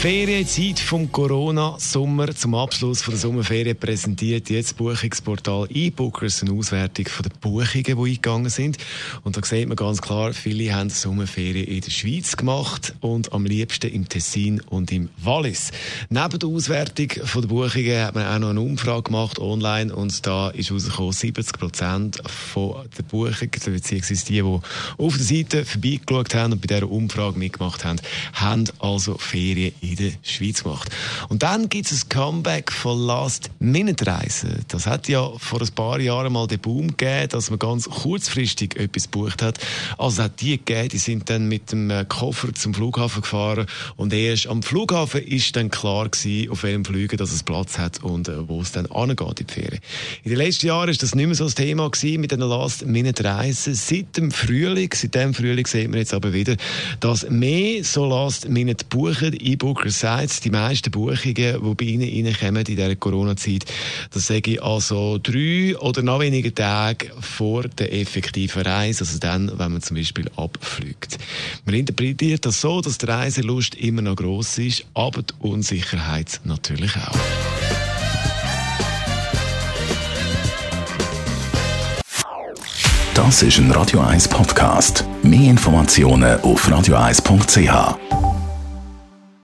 Ferienzeit vom Corona-Sommer zum Abschluss von der Sommerferien präsentiert jetzt Buchungsportal eBookers eine Auswertung von den Buchungen, die eingegangen sind. Und da sieht man ganz klar, viele haben Sommerferien in der Schweiz gemacht und am liebsten im Tessin und im Wallis. Neben der Auswertung von der Buchungen hat man auch noch eine Umfrage gemacht online und da ist herausgekommen, 70 Prozent von der Buchungen, beziehungsweise die, die auf der Seite vorbeigeschaut haben und bei dieser Umfrage mitgemacht haben, haben also Ferien der Schweiz gemacht. Und dann gibt es ein Comeback von Last-Minute-Reisen. Das hat ja vor ein paar Jahren mal den Boom gegeben, dass man ganz kurzfristig etwas gebucht hat. Also hat die gegeben, die sind dann mit dem äh, Koffer zum Flughafen gefahren und erst am Flughafen ist dann klar gewesen, auf welchem Flüge dass es Platz hat und äh, wo es dann angeht in die Ferien. In den letzten Jahren ist das nicht mehr so das Thema gewesen mit den Last-Minute-Reisen. Seit dem Frühling, seit dem Frühling sieht man jetzt aber wieder, dass mehr so Last-Minute buchen, Booker sagt, die meisten Buchungen, die bei Ihnen reinkommen in dieser Corona-Zeit, das sage ich also drei oder noch weniger Tage vor der effektiven Reise, also dann, wenn man zum Beispiel abfliegt. Man interpretiert das so, dass die Reiselust immer noch gross ist, aber die Unsicherheit natürlich auch. Das ist ein Radio 1 Podcast. Mehr Informationen auf radio1.ch.